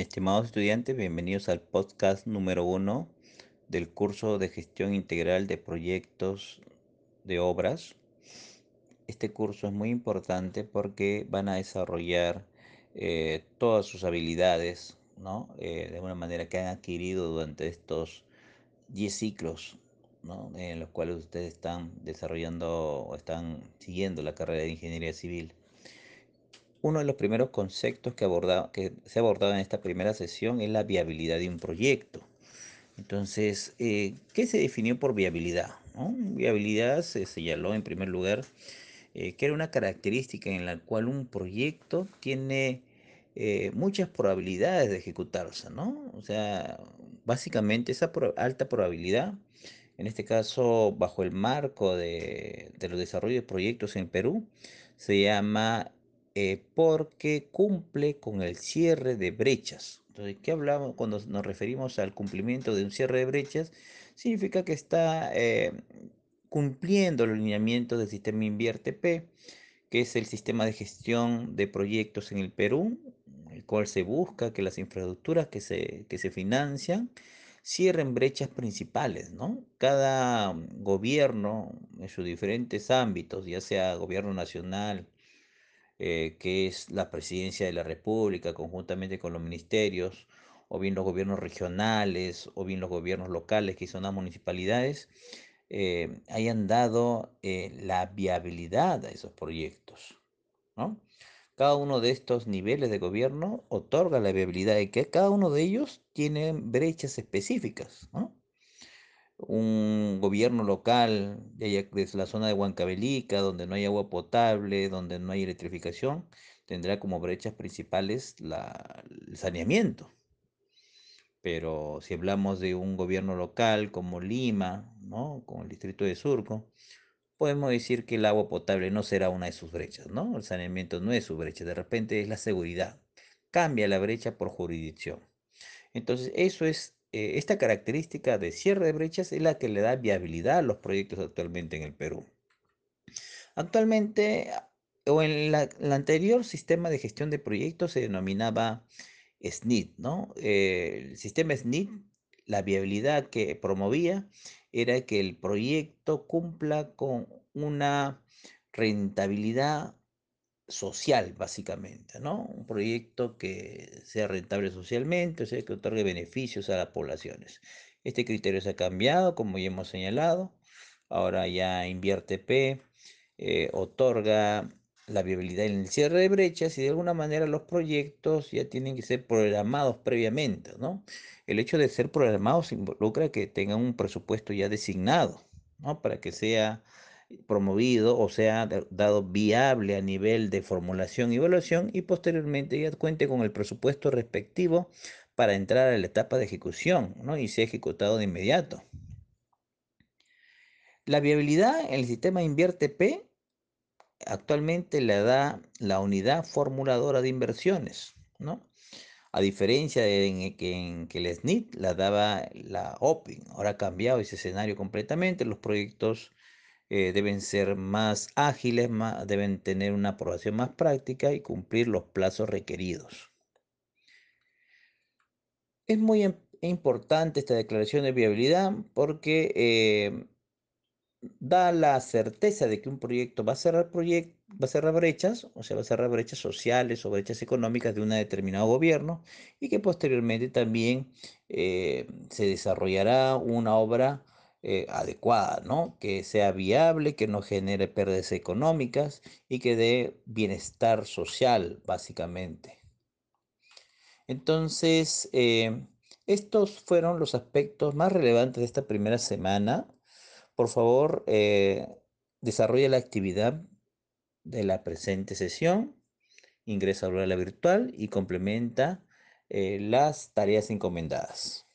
Estimados estudiantes, bienvenidos al podcast número uno del curso de gestión integral de proyectos de obras. Este curso es muy importante porque van a desarrollar eh, todas sus habilidades, ¿no? Eh, de una manera que han adquirido durante estos 10 ciclos, ¿no? En los cuales ustedes están desarrollando o están siguiendo la carrera de ingeniería civil. Uno de los primeros conceptos que, se ha abordado en esta primera sesión es la viabilidad de un proyecto. Entonces, eh, ¿qué se definió por viabilidad? Viabilidad se señaló en primer lugar eh, que era una característica en la cual un proyecto tiene eh, muchas probabilidades de ejecutarse, ¿no? O sea, básicamente esa alta probabilidad, en este caso bajo el marco de, de los desarrollos de proyectos en Perú, se llama eh, porque cumple con el cierre de brechas. Entonces, ¿qué hablamos cuando nos referimos al cumplimiento de un cierre de brechas? Significa que está eh, cumpliendo el alineamiento del sistema Invierte que es el sistema de gestión de proyectos en el Perú, el cual se busca que las infraestructuras que se, que se financian cierren brechas principales, ¿no? Cada gobierno en sus diferentes ámbitos, ya sea gobierno nacional, eh, que es la presidencia de la República, conjuntamente con los ministerios, o bien los gobiernos regionales, o bien los gobiernos locales, que son las municipalidades, eh, hayan dado eh, la viabilidad a esos proyectos. Cada uno de estos niveles de gobierno otorga la viabilidad de que cada uno de ellos tiene brechas específicas. ¿no? Un gobierno local desde la zona de Huancavelica, donde no hay agua potable, donde no hay electrificación, tendrá como brechas principales la, el saneamiento. Pero si hablamos de un gobierno local como Lima, ¿no? como el distrito de Surco, podemos decir que el agua potable no será una de sus brechas, ¿no? El saneamiento no es su brecha, de repente es la seguridad. Cambia la brecha por jurisdicción. Entonces, eso es eh, esta característica de cierre de brechas es la que le da viabilidad a los proyectos actualmente en el Perú. Actualmente, o en el anterior sistema de gestión de proyectos se denominaba SNIT, ¿no? Eh, el sistema SNIT, la viabilidad que promovía era que el proyecto cumpla con una rentabilidad social, básicamente, ¿no? Un proyecto que sea rentable socialmente, o sea, que otorgue beneficios a las poblaciones. Este criterio se ha cambiado, como ya hemos señalado. Ahora ya Invierte P eh, otorga la viabilidad en el cierre de brechas y de alguna manera los proyectos ya tienen que ser programados previamente, ¿no? El hecho de ser programados involucra que tengan un presupuesto ya designado, ¿no? Para que sea promovido o sea dado viable a nivel de formulación y evaluación y posteriormente ya cuente con el presupuesto respectivo para entrar a la etapa de ejecución ¿no? y sea ejecutado de inmediato. La viabilidad en el sistema Invierte P actualmente la da la unidad formuladora de inversiones, ¿no? A diferencia de que en que el SNIT la daba la OPIN, ahora ha cambiado ese escenario completamente, los proyectos eh, deben ser más ágiles, deben tener una aprobación más práctica y cumplir los plazos requeridos. Es muy importante esta declaración de viabilidad porque eh, da la certeza de que un proyecto va a cerrar va a cerrar brechas, o sea, va a cerrar brechas sociales o brechas económicas de un determinado gobierno y que posteriormente también eh, se desarrollará una obra eh, adecuada, ¿no? Que sea viable, que no genere pérdidas económicas y que dé bienestar social, básicamente. Entonces, eh, estos fueron los aspectos más relevantes de esta primera semana. Por favor, eh, desarrolla la actividad de la presente sesión, ingresa a la virtual y complementa las tareas encomendadas.